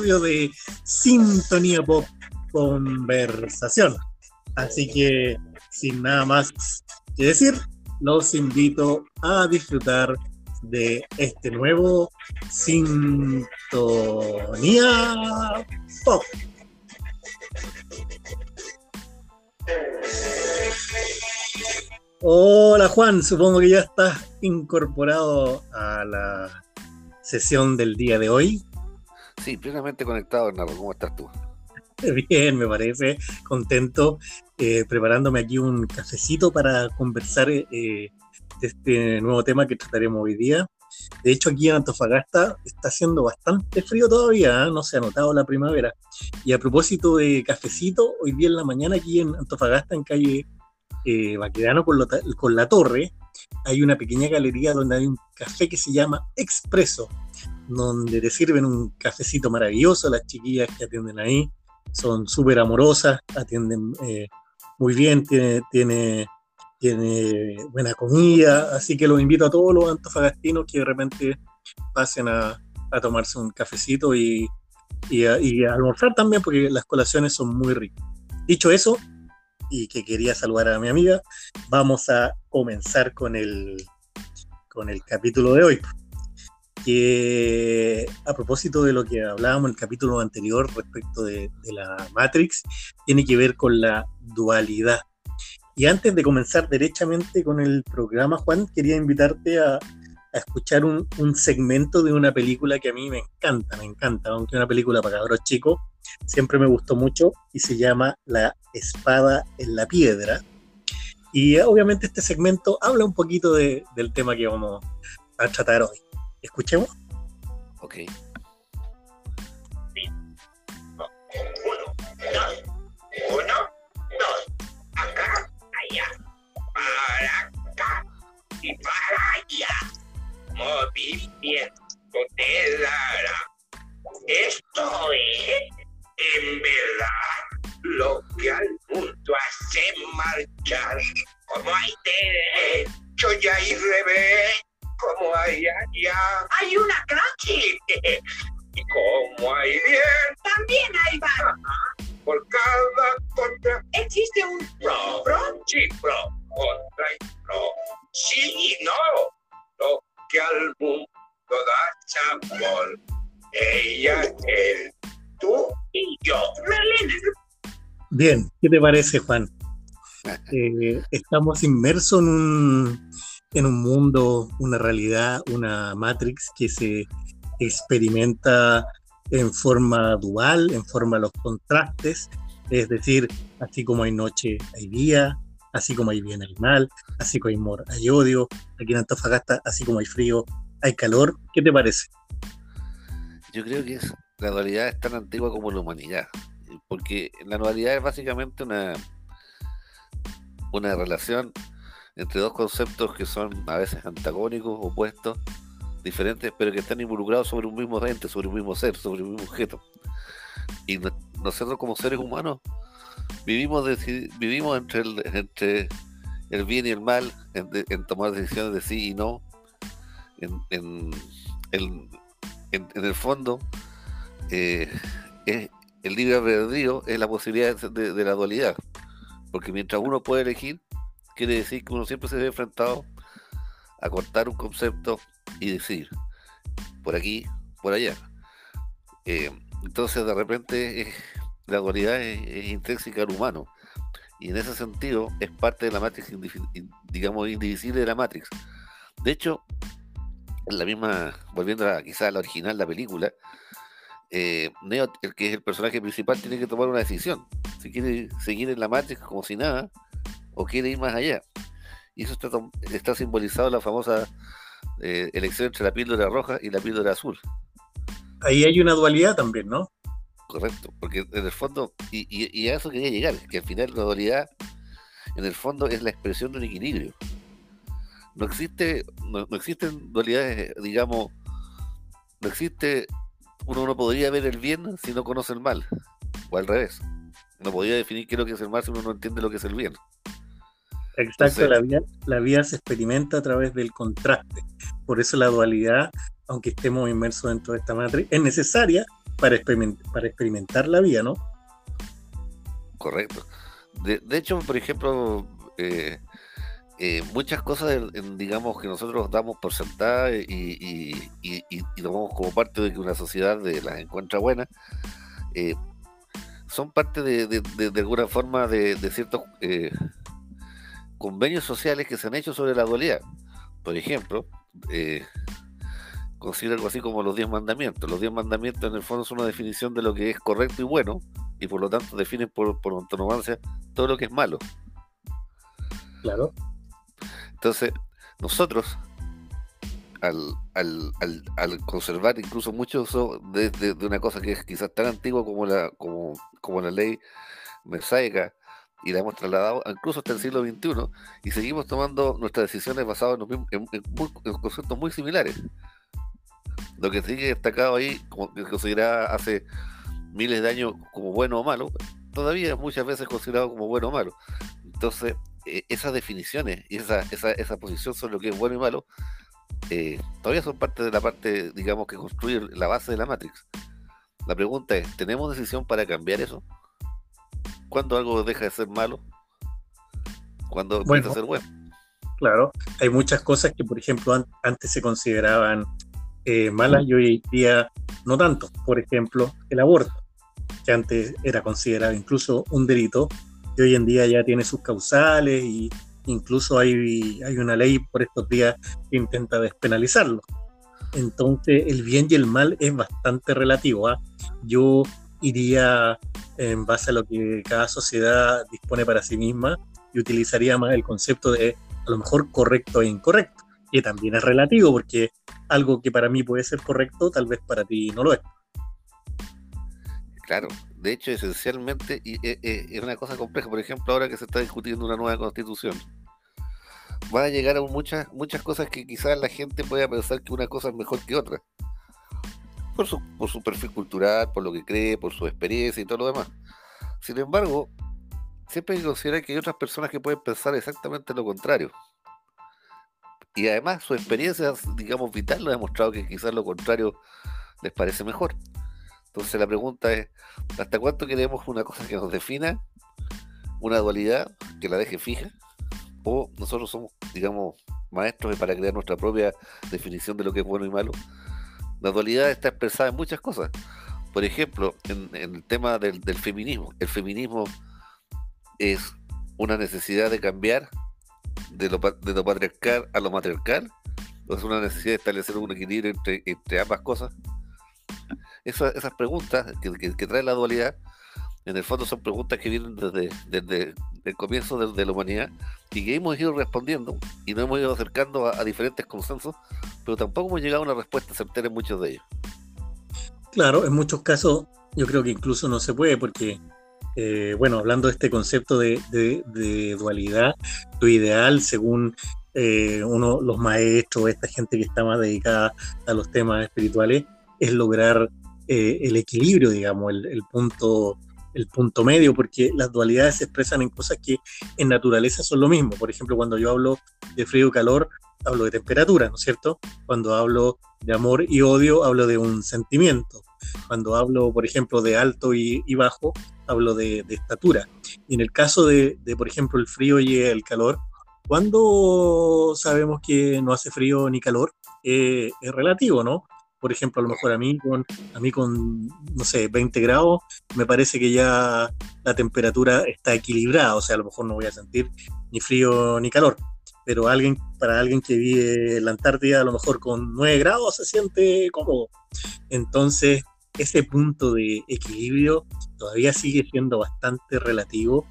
de Sintonía Pop Conversación. Así que, sin nada más que decir, los invito a disfrutar de este nuevo Sintonía Pop. Hola Juan, supongo que ya estás incorporado a la sesión del día de hoy. Sí, plenamente conectado, Bernardo. ¿Cómo estás tú? Bien, me parece, contento, eh, preparándome aquí un cafecito para conversar eh, este nuevo tema que trataremos hoy día. De hecho, aquí en Antofagasta está haciendo bastante frío todavía, ¿eh? no se ha notado la primavera. Y a propósito de cafecito, hoy día en la mañana aquí en Antofagasta, en calle Baquedano con, con la Torre, hay una pequeña galería donde hay un café que se llama Expreso donde te sirven un cafecito maravilloso, las chiquillas que atienden ahí son súper amorosas, atienden eh, muy bien, tiene, tiene, tiene buena comida, así que los invito a todos los antofagastinos que de repente pasen a, tomarse un cafecito y, y, a, almorzar también, porque las colaciones son muy ricas. Dicho eso, y que quería saludar a mi amiga, vamos a comenzar con el, con el capítulo de hoy que a propósito de lo que hablábamos en el capítulo anterior respecto de, la Matrix, tiene que ver con la dualidad. Y antes de comenzar derechamente con el programa, Juan, quería invitarte a, escuchar un, segmento de una película que a mí me encanta, me encanta, aunque una película para cabros chicos, siempre me gustó mucho y se llama La espada en la piedra. Y obviamente este segmento habla un poquito del tema que vamos a tratar hoy. Escuchemos. Ok. Uno, dos, uno, dos, acá, allá, para acá y para allá. Movimiento de Lara. Esto es, en verdad, lo que al mundo hace marchar. Como hay derecho ya hay hay una crachi. y como hay bien, también hay bar. Por cada contra existe un pro. Pro, sí, pro. Contra y pro. Sí y no. Lo que al mundo da sabor. Ella, él, tú y yo. Bien, ¿qué te parece, Juan? Eh, estamos inmersos en un en un mundo, una realidad, una Matrix que se experimenta en forma dual, en forma de los contrastes, es decir, así como hay noche, hay día, así como hay bien, hay mal, así como hay amor, hay odio, aquí en Antofagasta, así como hay frío, hay calor. ¿Qué te parece? Yo creo que la dualidad es tan antigua como la humanidad, porque la dualidad es básicamente una, una relación entre dos conceptos que son a veces antagónicos, opuestos, diferentes, pero que están involucrados sobre un mismo ente, sobre un mismo ser, sobre un mismo objeto. Y nosotros como seres humanos vivimos, vivimos entre, el, entre el bien y el mal, en, tomar decisiones de sí y no. En, en, en el fondo, eh, es, el libre albedrío es la posibilidad de la dualidad. Porque mientras uno puede elegir, quiere decir que uno siempre se ve enfrentado a cortar un concepto y decir por aquí, por allá. Eh, entonces de repente eh, la dualidad es, intrínseca al humano y en ese sentido es parte de la Matrix, digamos, indivisible de la Matrix. De hecho, la misma, volviendo a quizás a la original, la película, eh, Neo, el que es el personaje principal, tiene que tomar una decisión. Si quiere seguir en la Matrix como si nada, o quiere ir más allá. Y eso está, está simbolizado en la famosa eh, elección entre la píldora roja y la píldora azul. Ahí hay una dualidad también, ¿no? Correcto, porque en el fondo, y, a eso quería llegar, que al final la dualidad, en el fondo, es la expresión de un equilibrio. No existe, no, existen dualidades, digamos, no existe, uno no podría ver el bien si no conoce el mal, o al revés. No podría definir qué es lo que es el mal si uno no entiende lo que es el bien. Exacto, la, vida, la vida se experimenta a través del contraste. Por eso la dualidad, aunque estemos inmersos dentro de esta matriz, es necesaria para, para experimentar la vida, ¿no? Correcto. De, hecho, por ejemplo, eh, eh, muchas cosas, digamos, que nosotros damos por sentada y, y, tomamos como parte de que una sociedad de las encuentra buenas, eh, son parte de, de, alguna forma de, ciertos convenios sociales que se han hecho sobre la dualidad. Por ejemplo, eh, considera algo así como los diez mandamientos. Los diez mandamientos en el fondo son una definición de lo que es correcto y bueno, y por lo tanto definen por, por antonomasia todo lo que es malo. Claro. Entonces, nosotros, al, conservar incluso mucho de, de, una cosa que es quizás tan antigua como la, como, como la ley mesaica, y la hemos trasladado incluso hasta el siglo XXI y seguimos tomando nuestras decisiones basadas en, conceptos muy similares. Lo que sigue destacado ahí, como que se considera hace miles de años como bueno o malo, todavía muchas veces considerado como bueno o malo. Entonces, e, esas definiciones y esa, esa, esa, posición sobre lo que es bueno y malo, eh, todavía son parte de la parte, digamos, que construir la base de la Matrix. La pregunta es, ¿tenemos decisión para cambiar eso? ¿Cuándo algo deja de ser malo? ¿Cuándo empieza a ser bueno? Claro, hay muchas cosas que, por ejemplo, antes se consideraban eh, malas y hoy día no tanto. Por ejemplo, el aborto, que antes era considerado incluso un delito, y hoy en día ya tiene sus causales y incluso hay, hay una ley por estos días que intenta despenalizarlo. Entonces, el bien y el mal es bastante relativo. ¿ah? Yo iría en base a lo que cada sociedad dispone para sí misma y utilizaría más el concepto de a lo mejor correcto e incorrecto, que también es relativo porque algo que para mí puede ser correcto tal vez para ti no lo es. Claro, de hecho esencialmente y, eh, eh, es una cosa compleja, por ejemplo ahora que se está discutiendo una nueva constitución, van a llegar a muchas, muchas cosas que quizás la gente pueda pensar que una cosa es mejor que otra por su, perfil cultural, por lo que cree, por su experiencia y todo lo demás. Sin embargo, siempre hay que considerar que hay otras personas que pueden pensar exactamente lo contrario. Y además su experiencia, digamos, vital lo ha demostrado que quizás lo contrario les parece mejor. Entonces la pregunta es, ¿hasta cuánto queremos una cosa que nos defina, una dualidad que la deje fija? ¿O nosotros somos, digamos, maestros para crear nuestra propia definición de lo que es bueno y malo? La dualidad está expresada en muchas cosas. Por ejemplo, en, el tema del, feminismo. El feminismo es una necesidad de cambiar de lo, patriarcal a lo matriarcal. O es una necesidad de establecer un equilibrio entre, ambas cosas. esas preguntas que, trae la dualidad, en el fondo son preguntas que vienen desde el comienzo de, la humanidad y que hemos ido respondiendo y nos hemos ido acercando a diferentes consensos pero tampoco hemos llegado a una respuesta certera en muchos de ellos. Claro, en muchos casos yo creo que incluso no se puede porque, eh, bueno, hablando de este concepto de, dualidad, lo ideal según eh, uno, los maestros, esta gente que está más dedicada a los temas espirituales, es lograr eh, el equilibrio, digamos, el, el, punto el punto medio, porque las dualidades se expresan en cosas que en naturaleza son lo mismo. Por ejemplo, cuando yo hablo de frío y calor, hablo de temperatura, ¿no es cierto? Cuando hablo de amor y odio, hablo de un sentimiento. Cuando hablo, por ejemplo, de alto y, bajo, hablo de, estatura. Y en el caso de, por ejemplo, el frío y el calor, ¿cuándo sabemos que no hace frío ni calor? Eh, es relativo, ¿no? Por ejemplo, a lo mejor a mí con, a mí con, no sé, 20 grados, me parece que ya la temperatura está equilibrada, o sea, a lo mejor no voy a sentir ni frío ni calor pero alguien, para alguien que vive en la Antártida, a lo mejor con 9 grados se siente cómodo. Entonces, ese punto de equilibrio todavía sigue siendo bastante relativo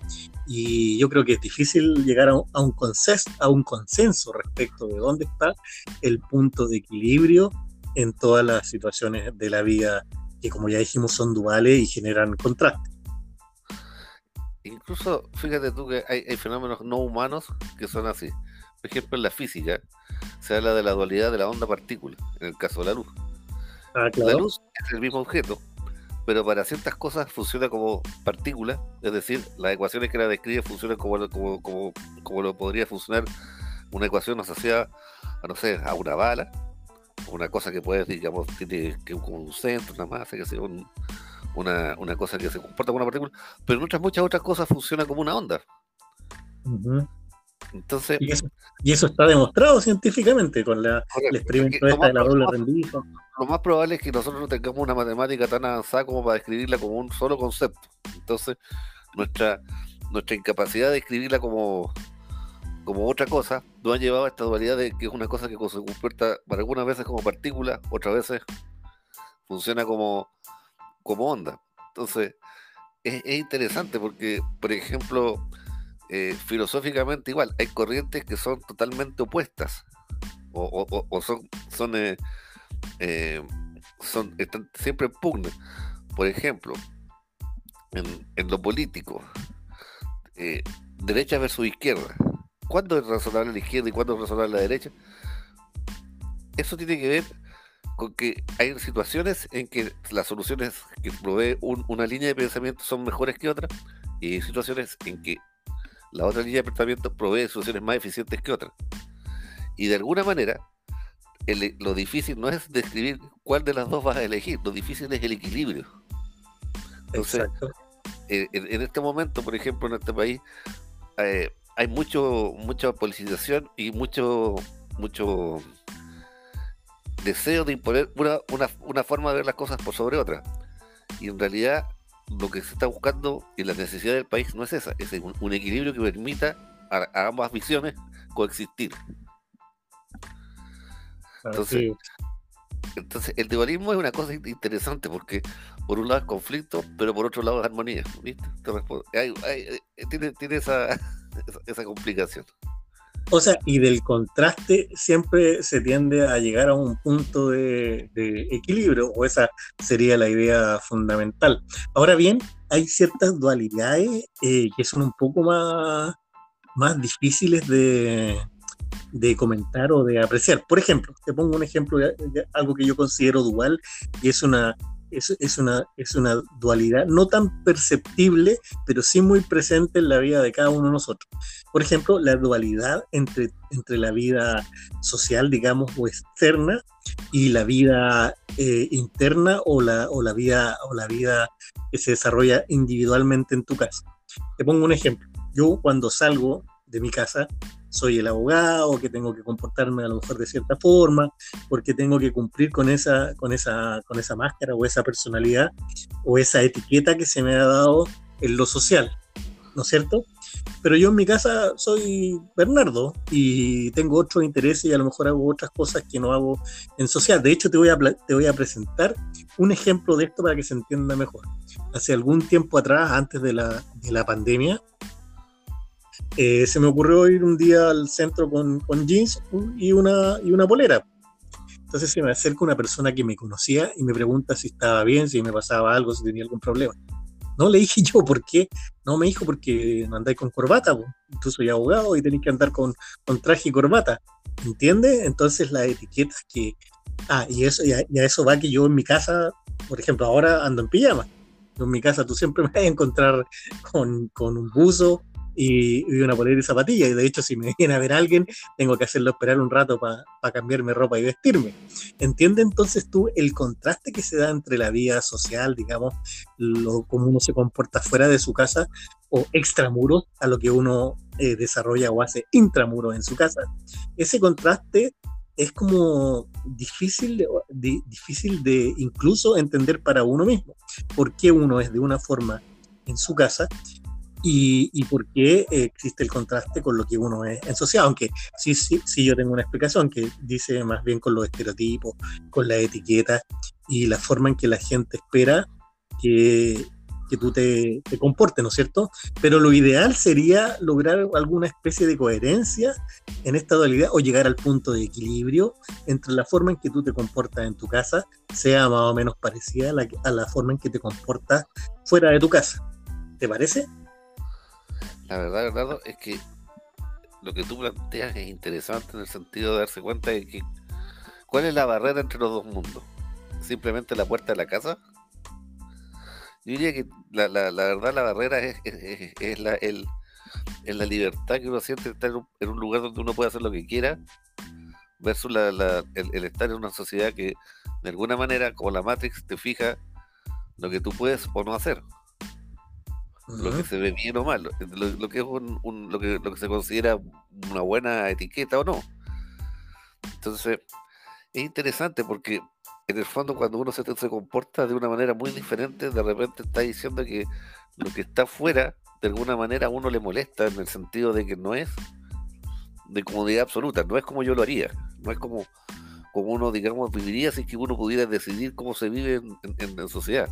y yo creo que es difícil llegar a un, consenso, a un consenso respecto de dónde está el punto de equilibrio en todas las situaciones de la vida que como ya dijimos son duales y generan contraste. Incluso fíjate tú que hay fenómenos no humanos que son así. Por ejemplo, en la física se habla de la dualidad de la onda-partícula, en el caso de la luz. Ah, la luz es el mismo objeto, pero para ciertas cosas funciona como partícula, es decir, las ecuaciones que la describe funcionan como, como, como, como lo podría funcionar una ecuación asociada a, no sé, a una bala una cosa que puede, digamos, tiene que como un centro, una masa, que sea una, una cosa que se comporta como una partícula, pero en otras muchas otras cosas funciona como una onda. Entonces, y eso, está demostrado científicamente con la, el experimento esta de la doble rendija. Lo más probable es que nosotros no tengamos una matemática tan avanzada como para describirla como un solo concepto. Entonces, nuestra, nuestra incapacidad de escribirla como, como otra cosa nos ha llevado a esta dualidad de que es una cosa que se comporta para algunas veces como partícula, otras veces funciona como, como onda. Entonces, es, es interesante porque, por ejemplo, eh, filosóficamente igual, hay corrientes que son totalmente opuestas o, son, son, eh, eh, son están siempre en pugna. Por ejemplo, en, lo político, derecha versus izquierda. ¿Cuándo es razonable la izquierda y cuándo es razonable la derecha? Eso tiene que ver con que hay situaciones en que las soluciones que provee una línea de pensamiento son mejores que otras y hay situaciones en que la otra línea de pensamiento provee soluciones más eficientes que otras. Y de alguna manera, lo difícil no es describir cuál de las dos vas a elegir, lo difícil es el equilibrio. Entonces, en, este momento, por ejemplo, en este país, eh, hay mucho, mucha politización y mucho, mucho deseo de imponer una, una forma de ver las cosas por sobre otra. Y en realidad lo que se está buscando y la necesidad del país no es esa, es un, equilibrio que permita a, ambas visiones coexistir. Entonces, entonces, el dualismo es una cosa interesante porque por un lado es conflicto, pero por otro lado es armonía. ¿viste? Eh, tiene, tiene esa, esa complicación. O sea, y del contraste siempre se tiende a llegar a un punto de, equilibrio, o esa sería la idea fundamental. Ahora bien, hay ciertas dualidades eh, que son un poco más, más difíciles de, comentar o de apreciar. Por ejemplo, te pongo un ejemplo de, algo que yo considero dual y es una es, una, es una dualidad no tan perceptible, pero sí muy presente en la vida de cada uno de nosotros. Por ejemplo, la dualidad entre, entre la vida social, digamos, o externa, y la vida eh, interna o la, o, la vida, o la vida que se desarrolla individualmente en tu casa. Te pongo un ejemplo. Yo cuando salgo de mi casa, soy el abogado, que tengo que comportarme a lo mejor de cierta forma, porque tengo que cumplir con esa, con esa, con esa máscara o esa personalidad o esa etiqueta que se me ha dado en lo social, ¿no es cierto? Pero yo en mi casa soy Bernardo y tengo otros intereses y a lo mejor hago otras cosas que no hago en social. De hecho, te voy a, te voy a presentar un ejemplo de esto para que se entienda mejor. Hace algún tiempo atrás, antes de la, de la pandemia, eh, se me ocurrió ir un día al centro con, con, jeans y una, y una polera. Entonces se me acerca una persona que me conocía y me pregunta si estaba bien, si me pasaba algo, si tenía algún problema. No le dije yo, ¿por qué? No me dijo porque andáis con corbata, tú soy abogado y tenéis que andar con, con traje y corbata. ¿Entiendes? Entonces las etiquetas que... Ah, y, eso, y a, eso va que yo en mi casa, por ejemplo, ahora ando en pijama. En mi casa tú siempre me vas a encontrar con, con un buzo, y, una polera y zapatilla. Y de hecho, si me viene a ver alguien, tengo que hacerlo esperar un rato para cambiarme ropa y vestirme. ¿Entiende entonces tú el contraste que se da entre la vida social, digamos, lo, cómo uno se comporta fuera de su casa o extramuros a lo que uno eh, desarrolla o hace intramuros en su casa? Ese contraste es como difícil difícil de incluso entender para uno mismo. ¿Por qué uno es de una forma en su casa y, por qué existe el contraste con lo que uno es en sociedad, aunque sí, sí, sí yo tengo una explicación que dice más bien con los estereotipos, con las etiquetas y la forma en que la gente espera que, que tú te, te, comportes, ¿no es cierto? Pero lo ideal sería lograr alguna especie de coherencia en esta dualidad o llegar al punto de equilibrio entre la forma en que tú te comportas en tu casa, sea más o menos parecida a la, a la forma en que te comportas fuera de tu casa. ¿Te parece? La verdad, Bernardo, es que lo que tú planteas es interesante en el sentido de darse cuenta de que cuál es la barrera entre los dos mundos. Simplemente la puerta de la casa. Yo diría que la, la, la verdad la barrera es, es, la, la libertad que uno siente estar en un, lugar donde uno puede hacer lo que quiera, versus la, la- el, el estar en una sociedad que de alguna manera, como la Matrix, te fija lo que tú puedes o no hacer, lo que se ve bien o mal, lo, lo que es un, un- lo, que, lo que se considera una buena etiqueta o no. Entonces, es interesante porque en el fondo cuando uno se, se comporta de una manera muy diferente, de repente está diciendo que lo que está fuera, de alguna manera a uno le molesta en el sentido de que no es de comodidad absoluta, no es como yo lo haría, no es como, como uno, digamos, viviría si que uno pudiera decidir cómo se vive en, en- en sociedad.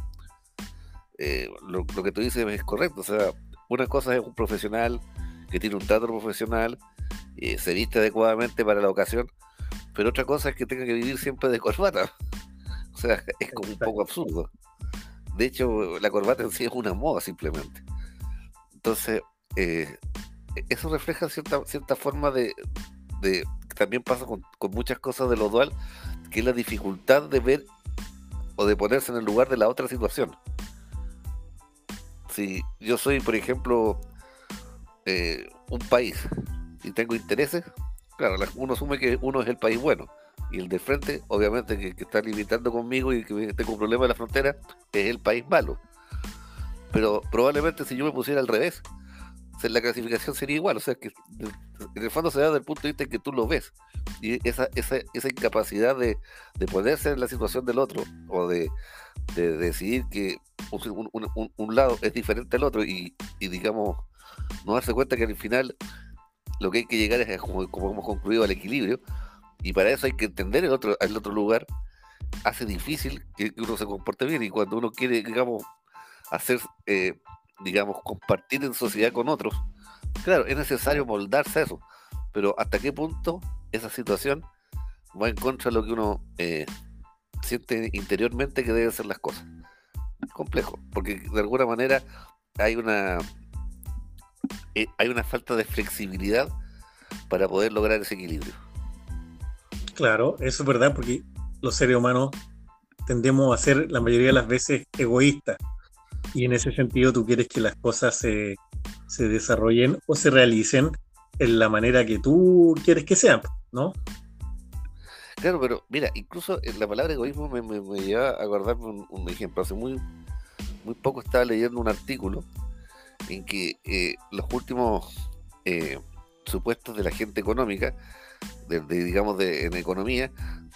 Eh, lo, lo que tú dices es correcto, o sea, una cosa es un profesional que tiene un trato profesional, eh, se viste adecuadamente para la ocasión, pero otra cosa es que tenga que vivir siempre de corbata. O sea, es como un poco absurdo. De hecho, la corbata en sí es una moda simplemente. Entonces, eh, eso refleja cierta, cierta forma de, de- también pasa con, con muchas cosas de lo dual, que es la dificultad de ver o de ponerse en el lugar de la otra situación. Si yo soy, por ejemplo, eh, un país y tengo intereses, claro, la- uno asume que uno es el país bueno y el de frente, obviamente, que, que está limitando conmigo y que tengo un problema en la frontera, es el país malo. Pero probablemente si yo me pusiera al revés, la clasificación sería igual. O sea, que en el fondo se da desde el punto de vista en que tú lo ves. Y esa, esa, esa incapacidad de, de ponerse en la situación del otro o de, de decidir que un, un- lado es diferente al otro y, digamos, no darse cuenta que al final lo que hay que llegar es, como, hemos concluido, al equilibrio. Y para eso hay que entender el otro, el otro lugar. Hace difícil que que uno se comporte bien. Y cuando uno quiere, digamos, hacer, eh, digamos, compartir en sociedad con otros, claro, es necesario moldarse a eso. Pero hasta qué punto esa situación va en contra de lo que uno eh, siente interiormente que deben ser las cosas. Complejo, porque de alguna manera hay una eh, hay una falta de flexibilidad para poder lograr ese equilibrio. Claro, eso es verdad, porque los seres humanos tendemos a ser la mayoría de las veces egoístas. Y en ese sentido tú quieres que las cosas se, se desarrollen o se realicen en la manera que tú quieres que sean, ¿no? Claro, pero mira, incluso eh, la palabra egoísmo me, me- lleva a acordarme un, ejemplo. Hace muy, muy poco estaba leyendo un artículo en que eh, los últimos eh, supuestos de la gente económica, digamos, de, en economía,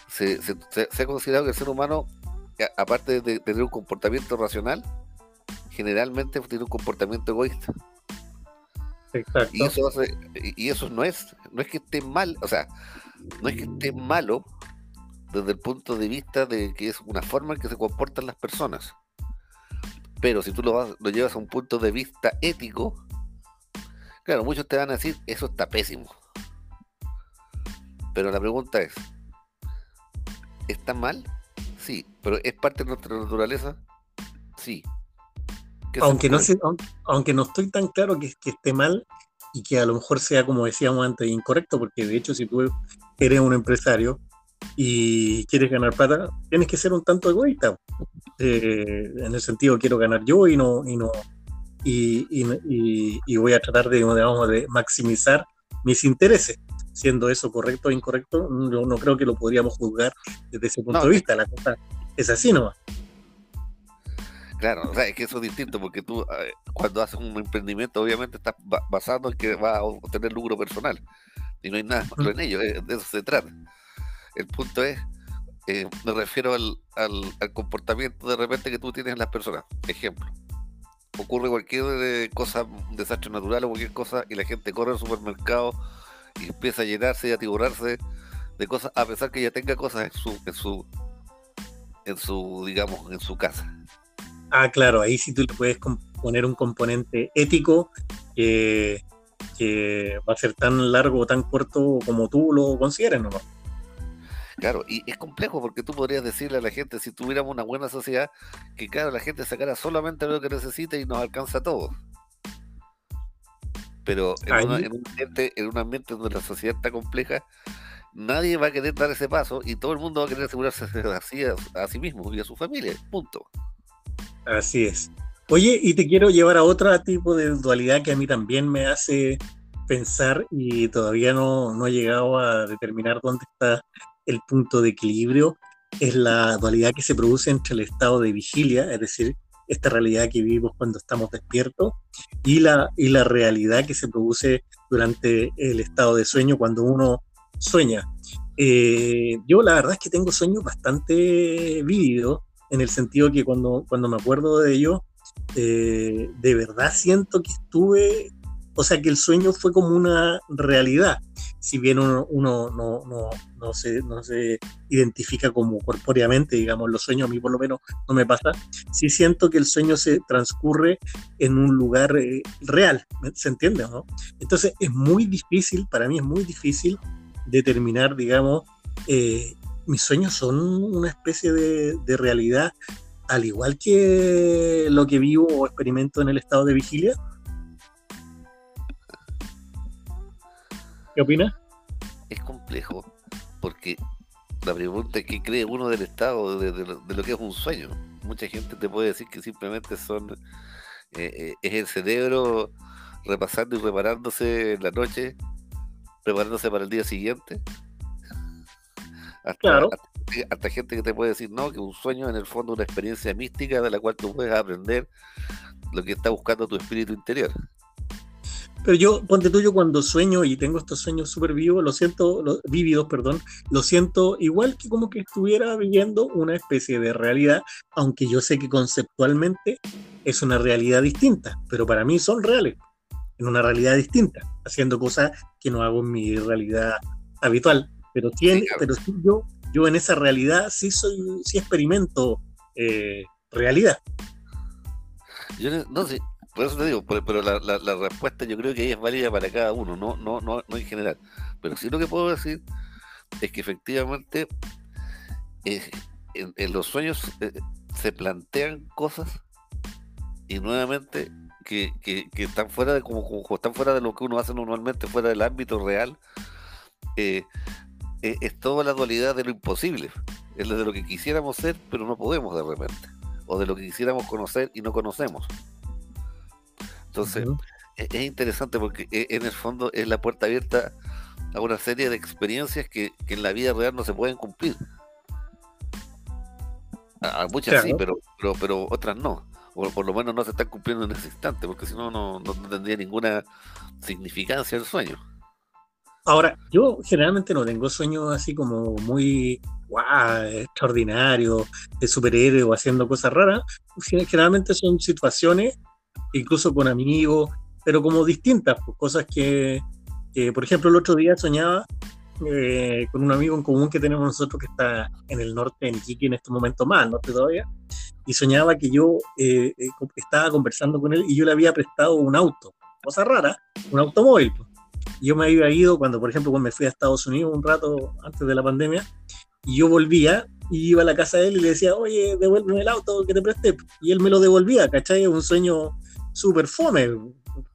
se, ha considerado que el ser humano, aparte de tener un comportamiento racional, generalmente tiene un comportamiento egoísta. Exacto. Y eso y eso no es, no es que esté mal, o sea, no es que esté malo desde el punto de vista de que es una forma en que se comportan las personas. Pero si tú lo, vas- lo llevas a un punto de vista ético, claro, muchos te van a decir, eso está pésimo. Pero la pregunta es, ¿está mal? Sí, pero ¿es parte de nuestra naturaleza? Sí. ¿Qué hacemos aunque no sé, aunque, aunque no estoy tan claro que, que esté mal y que a lo mejor sea, como decíamos antes, incorrecto, porque de hecho si tú eres un empresario y quieres ganar plata, tienes que ser un tanto egoísta. Eh, en el sentido quiero ganar yo y no, y no, y, y- y- y voy a tratar de, digamos, de maximizar mis intereses. Siendo eso correcto o incorrecto, no, no creo que lo podríamos juzgar desde ese punto No, de vista. La cosa es así nomás. Claro, o sea, es que eso es distinto porque tú eh, cuando haces un emprendimiento obviamente estás ba- basado en que vas a obtener lucro personal y no hay nada malo en ello, eh, de eso se trata. El punto es, eh, me refiero al, al- al comportamiento de repente que tú tienes en las personas. Ejemplo, ocurre cualquier eh, cosa, un desastre natural o cualquier cosa y la gente corre al supermercado y empieza a llenarse y a atiborrarse de cosas a pesar que ya tenga cosas en su, en su, en su, digamos, en su casa. Ah, claro, ahí sí tú le puedes poner un componente ético que, que va a ser tan largo o tan corto como tú lo consideres nomás. Claro, y es complejo porque tú podrías decirle a la gente, si tuviéramos una buena sociedad, que claro, la gente sacara solamente lo que necesita y nos alcanza a todos. Pero en, Ahí- una- en un ambiente, en un ambiente donde la sociedad está compleja, nadie va a querer dar ese paso y todo el mundo va a querer asegurarse así a, a sí mismo y a su familia. Punto. Así es. Oye, y te quiero llevar a otro tipo de dualidad que a mí también me hace pensar y todavía no, no he llegado a determinar dónde está el punto de equilibrio, es la dualidad que se produce entre el estado de vigilia, es decir, esta realidad que vivimos cuando estamos despiertos, y la, y la realidad que se produce durante el estado de sueño cuando uno sueña. Eh, yo la verdad es que tengo sueños bastante vívidos, en el sentido que cuando, cuando me acuerdo de ello, eh, de verdad siento que estuve, o sea, que el sueño fue como una realidad, si bien uno, no, no, no, se, no se identifica como corpóreamente, digamos, los sueños a mí por lo menos no me pasa, sí siento que el sueño se transcurre en un lugar eh, real, ¿se entiende? ¿no? Entonces es muy difícil, para mí es muy difícil determinar, digamos, eh, mis sueños son una especie de, realidad, al igual que lo que vivo o experimento en el estado de vigilia. ¿Qué opinas? Es complejo, porque la pregunta es qué cree uno del estado de, de, lo que es un sueño. Mucha gente te puede decir que simplemente son eh, eh, es el cerebro repasando y reparándose en la noche preparándose para el día siguiente. Hasta, claro. hasta, gente que te puede decir, no, que un sueño en el fondo es una experiencia mística de la cual tú puedes aprender lo que está buscando tu espíritu interior. Pero yo, ponte tú, yo cuando sueño y tengo estos sueños súper vivos, lo siento, los, vívidos, perdón, lo siento igual que como que estuviera viviendo una especie de realidad, aunque yo sé que conceptualmente es una realidad distinta, pero para mí son reales en una realidad distinta, haciendo cosas que no hago en mi realidad habitual. Pero, tiene, pero sí yo, yo en esa realidad sí soy, sí experimento eh, realidad. Yo no, sé, por eso te digo, pero, la, la, respuesta yo creo que ahí es válida para cada uno, no, no, no, no en general. Pero sí lo que puedo decir es que efectivamente eh, en, los sueños eh, se plantean cosas y nuevamente que, están fuera de como, están fuera de lo que uno hace normalmente, fuera del ámbito real, eh, eh, es toda la dualidad de lo imposible. Es de lo que quisiéramos ser, pero no podemos de repente. O de lo que quisiéramos conocer y no conocemos. Entonces, e, es, interesante porque e, en el fondo es la puerta abierta a una serie de experiencias que, en la vida real no se pueden cumplir. A, muchas sí, pero, pero, pero otras no o por lo menos no se están cumpliendo en ese instante, porque si no, no tendría ninguna significancia el sueño. Ahora, yo generalmente no tengo sueños así como muy wow, extraordinarios, de superhéroe o haciendo cosas raras. Generalmente son situaciones, incluso con amigos, pero como distintas, pues, cosas que, por ejemplo, el otro día soñaba eh, con un amigo en común que tenemos nosotros que está en el norte, en Iquique en este momento más, al norte todavía, y soñaba que yo eh, eh, estaba conversando con él y yo le había prestado un auto, cosa rara, un automóvil. Yo me había ido cuando, por ejemplo, cuando me fui a Estados Unidos un rato antes de la pandemia, y yo volvía y iba a la casa de él y le decía, oye, devuélveme el auto que te presté. Y él me lo devolvía, ¿cachai? Un sueño súper fome,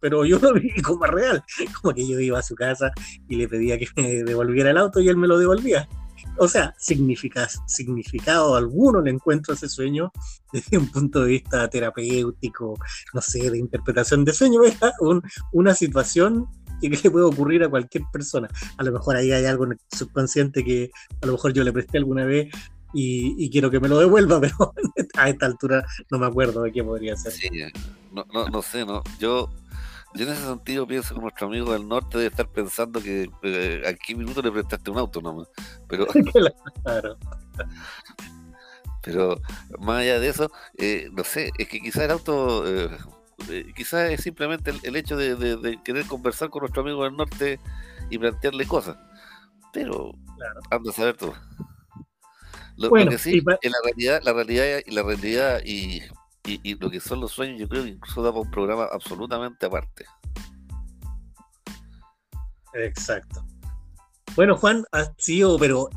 pero yo lo vi como real, como que yo iba a su casa y le pedía que me devolviera el auto y él me lo devolvía o sea, significa, significado alguno le encuentro a ese sueño desde un punto de vista terapéutico, no sé, de interpretación de sueño, es una situación que le puede ocurrir a cualquier persona. A lo mejor ahí hay algo en el subconsciente que a lo mejor yo le presté alguna vez y, quiero que me lo devuelva, pero a esta altura no me acuerdo de qué podría ser. Sí, no, no, no sé, no. Yo yo en ese sentido pienso que nuestro amigo del norte debe estar pensando que eh, a qué minuto le prestaste un auto nomás. Pero, claro. pero más allá de eso, eh, no sé, es que quizás el auto, eh, eh, quizás es simplemente el, hecho de, querer conversar con nuestro amigo del norte y plantearle cosas. Pero claro. anda a saber tú. Lo, que sí, en la realidad, la realidad y la realidad y y, lo que son los sueños, yo creo que incluso da para un programa absolutamente aparte. Exacto. Bueno, Juan, ha sido, pero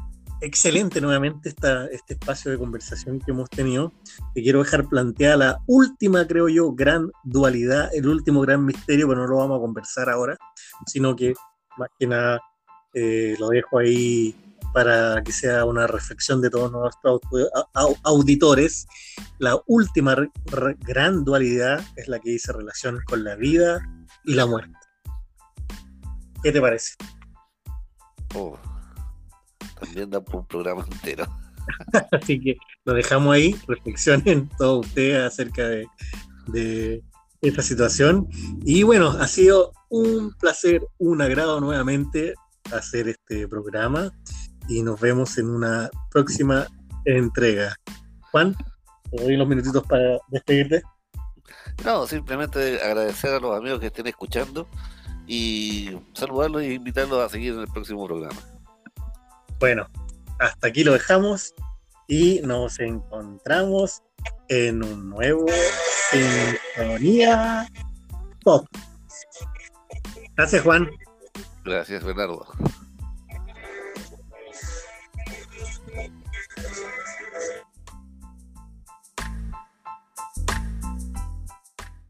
excelente nuevamente esta, este espacio de conversación que hemos tenido. Te quiero dejar planteada la última, creo yo, gran dualidad, el último gran misterio, pero no lo vamos a conversar ahora, sino que más que nada eh, lo dejo ahí para que sea una reflexión de todos nuestros auditores, la última gran dualidad es la que dice relación con la vida y la muerte. ¿Qué te parece? Oh, también da por un programa entero. Así que lo dejamos ahí, reflexionen todos ustedes acerca de, de esta situación. Y bueno, ha sido un placer, un agrado nuevamente hacer este programa y nos vemos en una próxima entrega. Juan, te doy los minutitos para despedirte. No, simplemente agradecer a los amigos que estén escuchando y saludarlos e invitarlos a seguir en el próximo programa. Bueno, hasta aquí lo dejamos y nos encontramos en un nuevo Sintonía Pop. Gracias, Juan. Gracias, Bernardo.